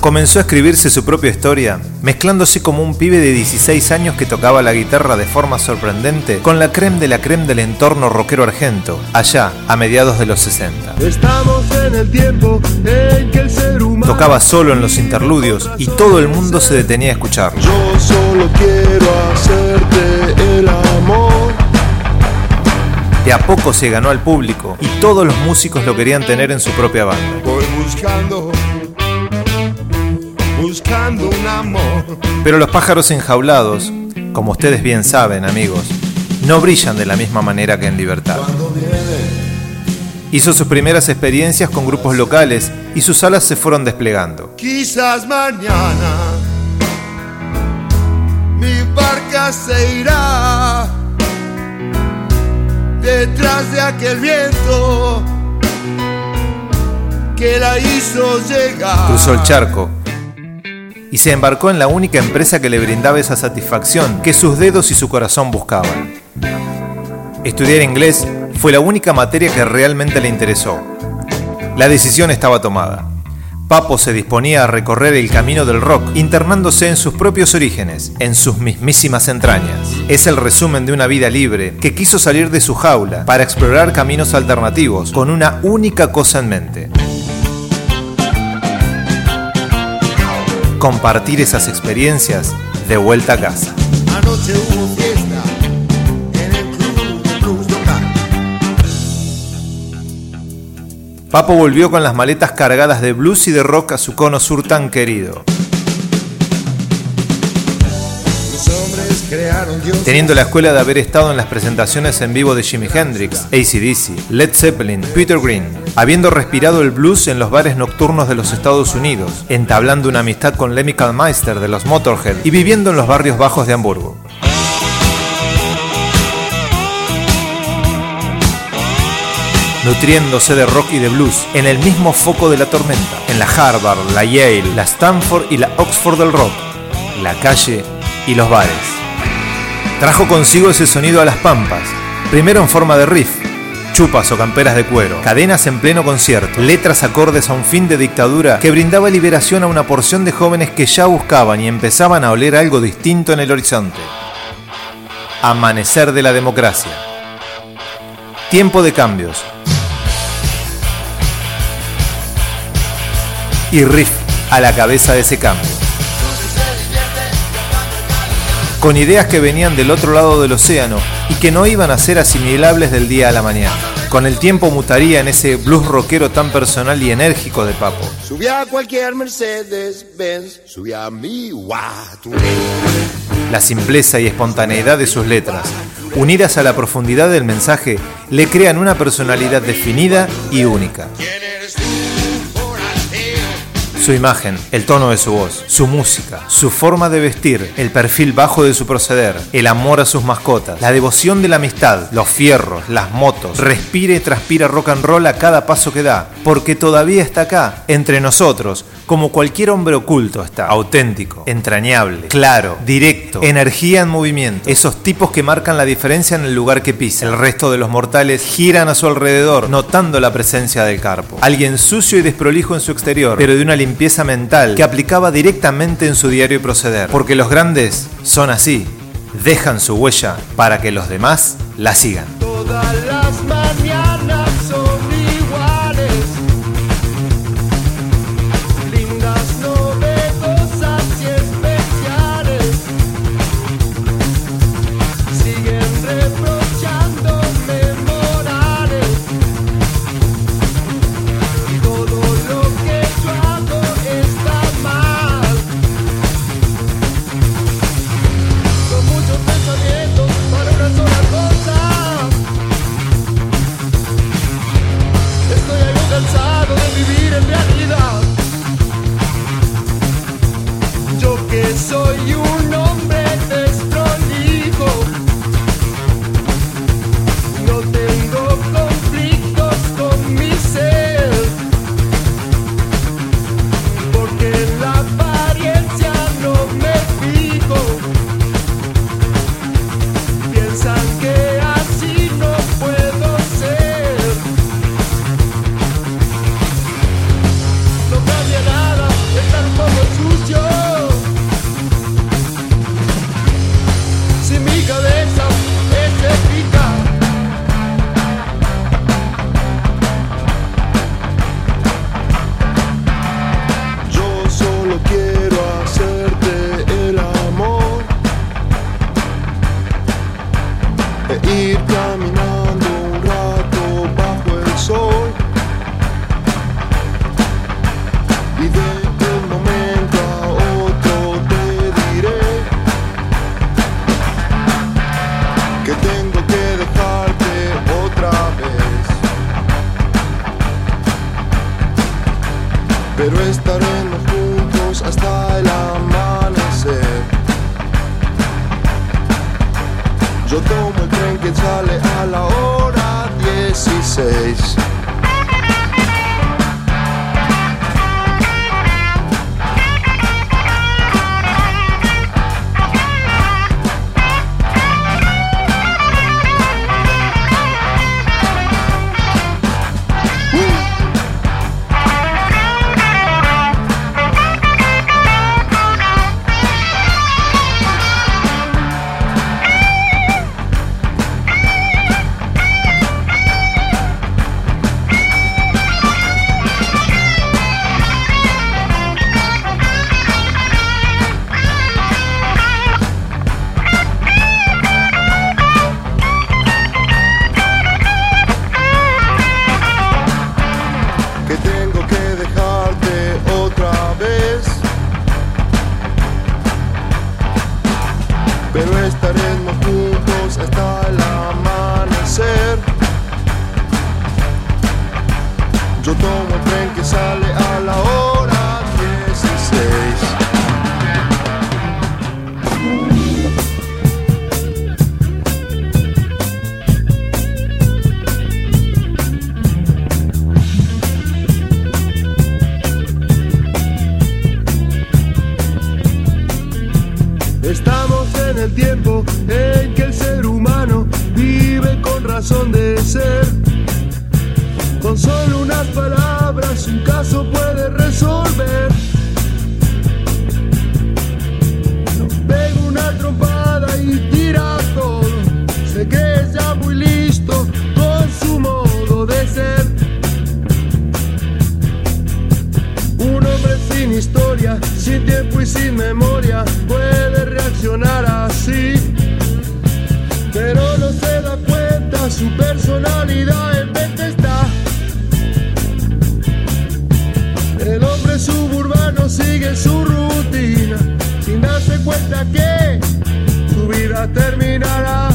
comenzó a escribirse su propia historia, mezclándose como un pibe de 16 años que tocaba la guitarra de forma sorprendente con la creme de la creme del entorno rockero argento, allá a mediados de los 60. Estamos en el tiempo en que el ser humano Tocaba solo en los interludios y todo el mundo se detenía a escucharlo. Yo solo quiero hacerte el amor. De a poco se ganó al público y todos los músicos lo querían tener en su propia banda. Voy buscando, buscando un amor. Pero los pájaros enjaulados, como ustedes bien saben amigos, no brillan de la misma manera que en libertad. Hizo sus primeras experiencias con grupos locales y sus alas se fueron desplegando. quizás mañana mi barca se irá detrás de aquel viento que la hizo llegar. Cruzó el charco y se embarcó en la única empresa que le brindaba esa satisfacción que sus dedos y su corazón buscaban. Estudiar inglés fue la única materia que realmente le interesó. La decisión estaba tomada. Papo se disponía a recorrer el camino del rock, internándose en sus propios orígenes, en sus mismísimas entrañas. Es el resumen de una vida libre que quiso salir de su jaula para explorar caminos alternativos con una única cosa en mente. Compartir esas experiencias de vuelta a casa. Anoche hubo fiesta en el club de blues local. Papo volvió con las maletas cargadas de blues y de rock a su cono sur tan querido. Teniendo la escuela de haber estado en las presentaciones en vivo de Jimi Hendrix, ACDC, Led Zeppelin, Peter Green, habiendo respirado el blues en los bares nocturnos de los Estados Unidos, entablando una amistad con Lemmy Kalmeister de los Motorhead y viviendo en los barrios bajos de Hamburgo. nutriéndose de rock y de blues, en el mismo foco de la tormenta, en la Harvard, la Yale, la Stanford y la Oxford del rock, la calle y los bares. Trajo consigo ese sonido a las pampas, primero en forma de riff, chupas o camperas de cuero, cadenas en pleno concierto, letras acordes a un fin de dictadura que brindaba liberación a una porción de jóvenes que ya buscaban y empezaban a oler algo distinto en el horizonte. Amanecer de la democracia. Tiempo de cambios. Y riff a la cabeza de ese cambio. Con ideas que venían del otro lado del océano y que no iban a ser asimilables del día a la mañana. Con el tiempo mutaría en ese blues rockero tan personal y enérgico de Papo. Subí a cualquier Mercedes Benz, subí a mi Watu. La simpleza y espontaneidad de sus letras, unidas a la profundidad del mensaje, le crean una personalidad definida y única. Su imagen, el tono de su voz, su música, su forma de vestir, el perfil bajo de su proceder, el amor a sus mascotas, la devoción de la amistad, los fierros, las motos, respira y transpira rock and roll a cada paso que da, porque todavía está acá, entre nosotros, como cualquier hombre oculto está, auténtico, entrañable, claro, directo, energía en movimiento, esos tipos que marcan la diferencia en el lugar que pisa. El resto de los mortales giran a su alrededor, notando la presencia del carpo. Alguien sucio y desprolijo en su exterior, pero de una limpieza mental que aplicaba directamente en su diario proceder. Porque los grandes son así, dejan su huella para que los demás la sigan. Todas las pero esta puede resolver. Pego una trompada y tira todo. Se cree ya muy listo con su modo de ser. Un hombre sin historia, sin tiempo y sin memoria puede reaccionar así. Pero no se da cuenta, su personalidad en vez de estar. sigue su rutina sin darse cuenta que su vida terminará.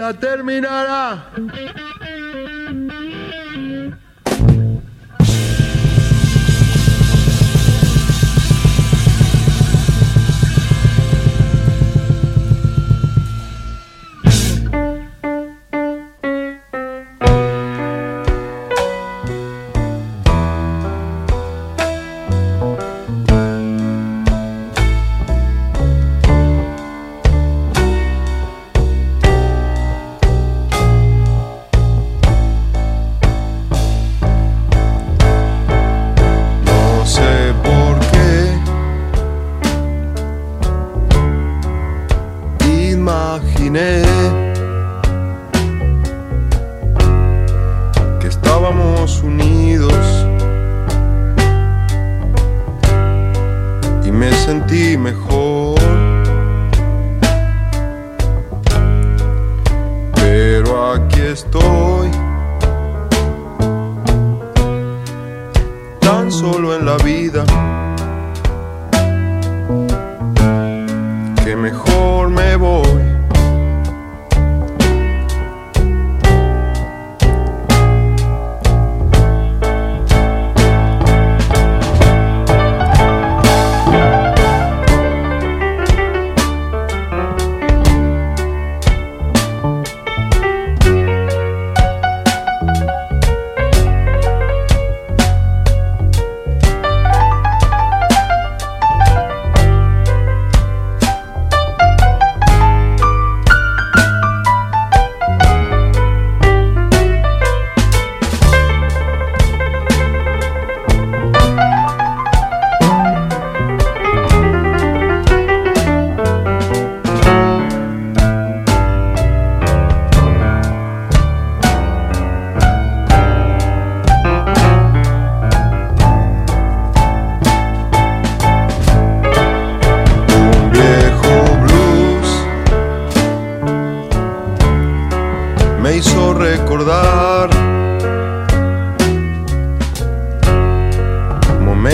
vida terminará.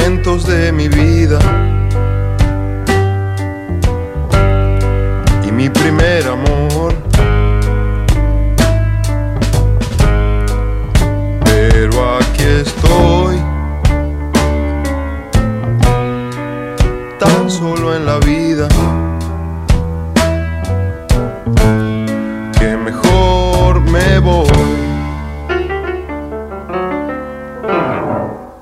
Momentos de mi vida. Y mi primer amor. Pero aquí estoy. Tan solo en la vida.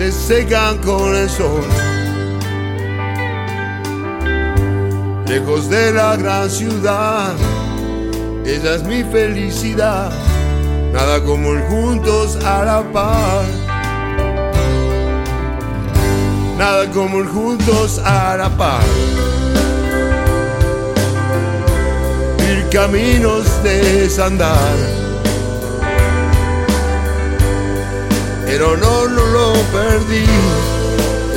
Se secan con el sol. Lejos de la gran ciudad, esa es mi felicidad. Nada como el juntos a la par. Nada como el juntos a la par. Ir caminos desandar. Perdí.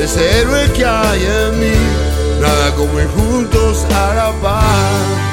Ese héroe que hay en mí, nada como ir juntos a la paz.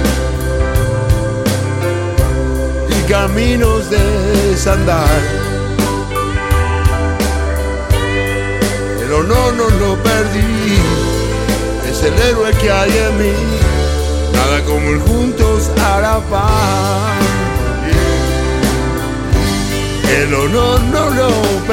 Caminos de desandar. Pero no, no lo perdí, es el héroe que hay en mí, nada como ir juntos la paz. El honor no lo perdí,